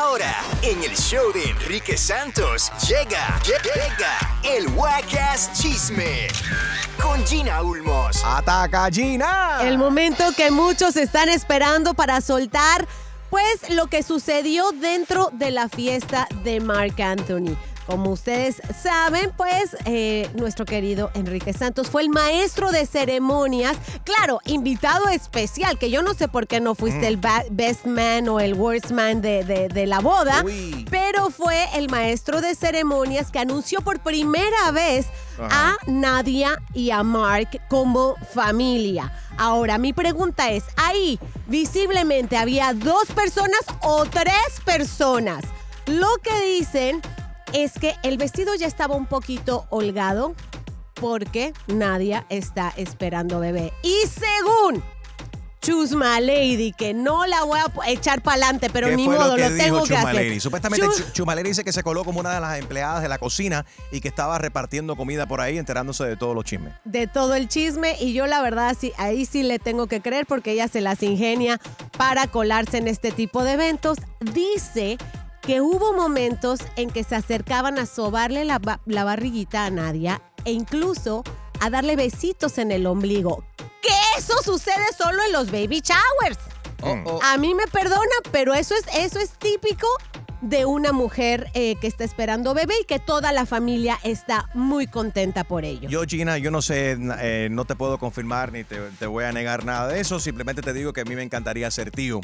Ahora, en el show de Enrique Santos, llega, llega el Wacas Chisme con Gina Ulmos. ¡Ataca, Gina! El momento que muchos están esperando para soltar, pues lo que sucedió dentro de la fiesta de Mark Anthony. Como ustedes saben, pues eh, nuestro querido Enrique Santos fue el maestro de ceremonias. Claro, invitado especial, que yo no sé por qué no fuiste el ba- best man o el worst man de, de- de la boda, Uy. pero fue el maestro de ceremonias que anunció por primera vez a Nadia y a Mark como familia. Ahora, mi pregunta es, ahí visiblemente había dos personas o tres personas. Lo que dicen es que el vestido ya estaba un poquito holgado porque Nadia está esperando bebé. Y según Chusma Lady, que no la voy a echar para adelante, pero ¿Qué ni modo, lo que lo dijo tengo que hacer. Supuestamente Chus- Chu- Chumaleri dice que se coló como una de las empleadas de la cocina y que estaba repartiendo comida por ahí, enterándose de todos los chismes. de todo el chisme y yo la verdad sí, ahí sí le tengo que creer porque ella se las ingenia para colarse en este tipo de eventos. Dice que hubo momentos en que se acercaban a sobarle la, ba- la barriguita a Nadia e incluso a darle besitos en el ombligo. Que eso sucede solo en los baby showers. A mí me perdona, pero eso es, eso es típico de una mujer eh, que está esperando bebé y que toda la familia está muy contenta por ello. Yo, Gina, yo no sé, eh, no te puedo confirmar ni te, te voy a negar nada de eso. Simplemente te digo que a mí me encantaría ser tío.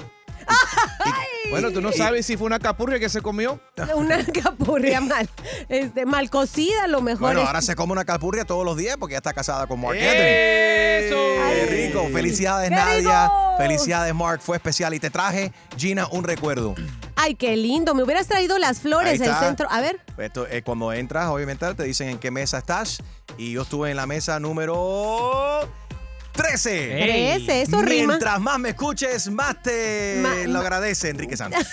Bueno, tú no sabes si fue una capurria que se comió. Una capurria mal, este, mal cocida, a lo mejor. Bueno, es- ahora se come una capurria todos los días porque ya está casada con Mark. ¡Eso! Qué rico. Felicidades, ¡Qué Nadia. rico! Felicidades, Mark. Fue especial. Y te traje, Gina, un recuerdo. Ay, qué lindo. Me hubieras traído las flores del centro. A ver. Esto, eh, cuando entras, obviamente, te dicen en qué mesa estás. Y yo estuve en la mesa número 13. Ey. Trece, eso rima. Mientras más me escuches, más te Ma- lo agradece, Enrique Santos.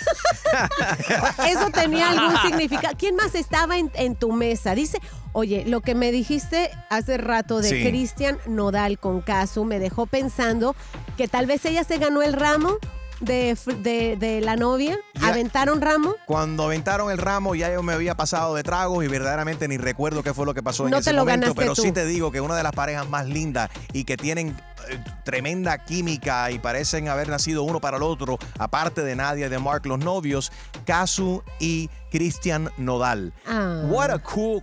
Eso tenía algún significado. ¿Quién más estaba en, en tu mesa? Dice, oye, lo que me dijiste hace rato de Sí. Cristian Nodal con Casu me dejó pensando que tal vez ella se ganó el ramo de, de- de la novia. Ya. ¿Aventaron ramo? Cuando aventaron el ramo, ya yo me había pasado de tragos y verdaderamente ni recuerdo qué fue lo que pasó en ese lo momento. Pero tú. sí te digo que una de las parejas más lindas y que tienen eh, tremenda química y parecen haber nacido uno para el otro, aparte de Nadia y de Mark, los novios, Casu y Cristian Nodal. Ah. What a cool,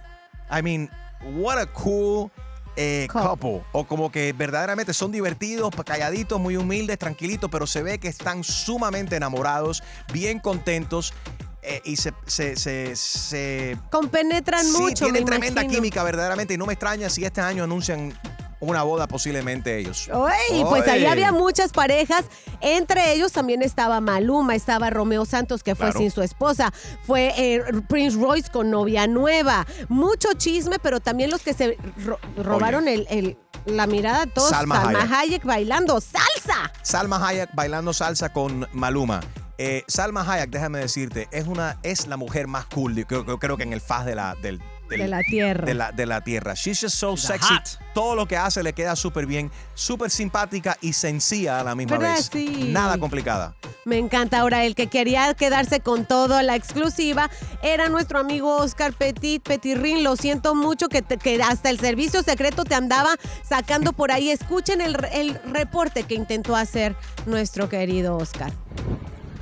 I mean, what a cool eh, Couple. O como que verdaderamente son divertidos, calladitos, muy humildes, tranquilitos, pero se ve que están sumamente enamorados, bien contentos. eh, y se, se, se, se- Compenetran sí, mucho, tienen me tremenda imagino. química verdaderamente y no me extraña si este año anuncian una boda posiblemente ellos. Ay, pues ahí había muchas parejas. Entre ellos también estaba Maluma, estaba Romeo Santos, que fue Claro. sin su esposa. Fue eh, Prince Royce con novia nueva. Mucho chisme, pero también los que se ro- robaron el, el- la mirada a todos. Salma Hayek. Hayek bailando salsa. Salma Hayek bailando salsa con Maluma. Eh, Salma Hayek, déjame decirte, es una es la mujer más cool, de- creo, creo- creo que en el faz de la del, del- De la tierra. De la, de la tierra. She's just so She's sexy. hot. Todo lo que hace le queda súper bien, súper simpática y sencilla a la misma vez. Sí. Nada complicada. Me encanta. Ahora, el que quería quedarse con todo, la exclusiva, era nuestro amigo Oscar Petit, Petirrin. Lo siento mucho que, te- que hasta el servicio secreto te andaba sacando por ahí. Escuchen el, el reporte que intentó hacer nuestro querido Oscar.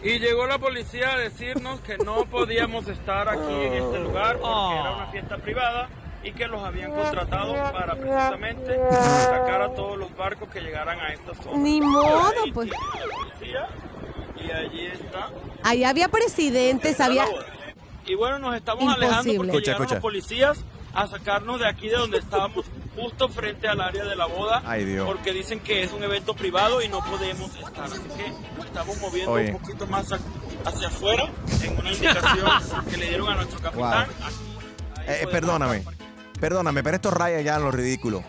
Y llegó la policía a decirnos que no podíamos estar aquí en este lugar porque era una fiesta privada y que los habían contratado para precisamente sacar a todos los barcos que llegaran a esta zona. Ni modo, Ahí pues. policía y allí está. Ahí había presidentes, había... Y bueno, nos estamos Imposible. alejando porque Escucha, llegaron escucha. los policías a sacarnos de aquí de donde estábamos justo frente al área de la boda Ay, Dios. porque dicen que es un evento privado y no podemos estar así que estamos moviendo Oye. un poquito más hacia afuera en una indicación que le dieron a nuestro capitán. Eh, eh, perdóname, perdóname, pero esto raya ya en lo ridículo.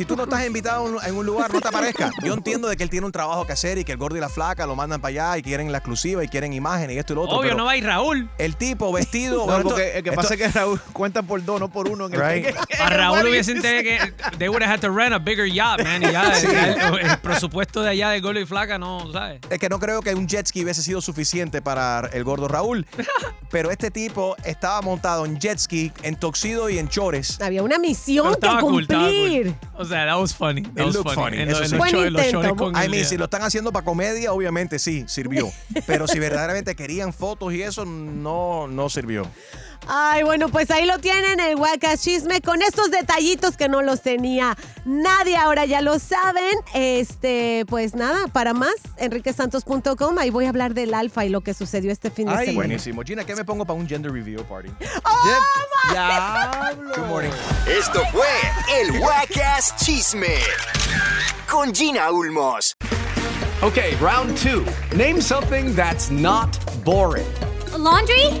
Si tú no estás invitado en un- en un lugar, no te aparezcas. Yo entiendo de que él tiene un trabajo que hacer y que el gordo y la flaca lo mandan para allá y quieren la exclusiva y quieren imágenes y esto y lo otro. Obvio, pero no va a ir Raúl. El tipo vestido. No, bueno, porque esto- el que esto- pasa es que Raúl cuenta por dos, no por uno. En el Right. pequeño. A Raúl hubiese que they would have had to rent a bigger yacht, man. Y ya, el, el presupuesto de allá de Golo y Flaca no, ¿sabes? Es que no creo que un jet ski hubiese sido suficiente para el gordo Raúl. Pero este tipo estaba montado en jet ski, en toxido y en chores. Había una misión que cool, cumplir. cool. O sea, that was funny. That It was looked funny, En eso en sí. los Buen los intento. con I mean, si lo están haciendo para comedia, obviamente sí, sirvió. Pero si verdaderamente querían fotos y eso, no, no sirvió. Ay, bueno, pues ahí lo tienen, el Wacas Chisme, con estos detallitos que no los tenía nadie, ahora ya lo saben. Este, pues nada, para más, enriquesantos.com, ahí voy a hablar del alfa y lo que sucedió este fin de Ay, semana. buenísimo. Gina, ¿qué me pongo para un gender review party? Diablo. Good morning. Esto fue el Wacas Chisme con Gina Ulmos. Okay, round two. Name something that's not boring. laundry?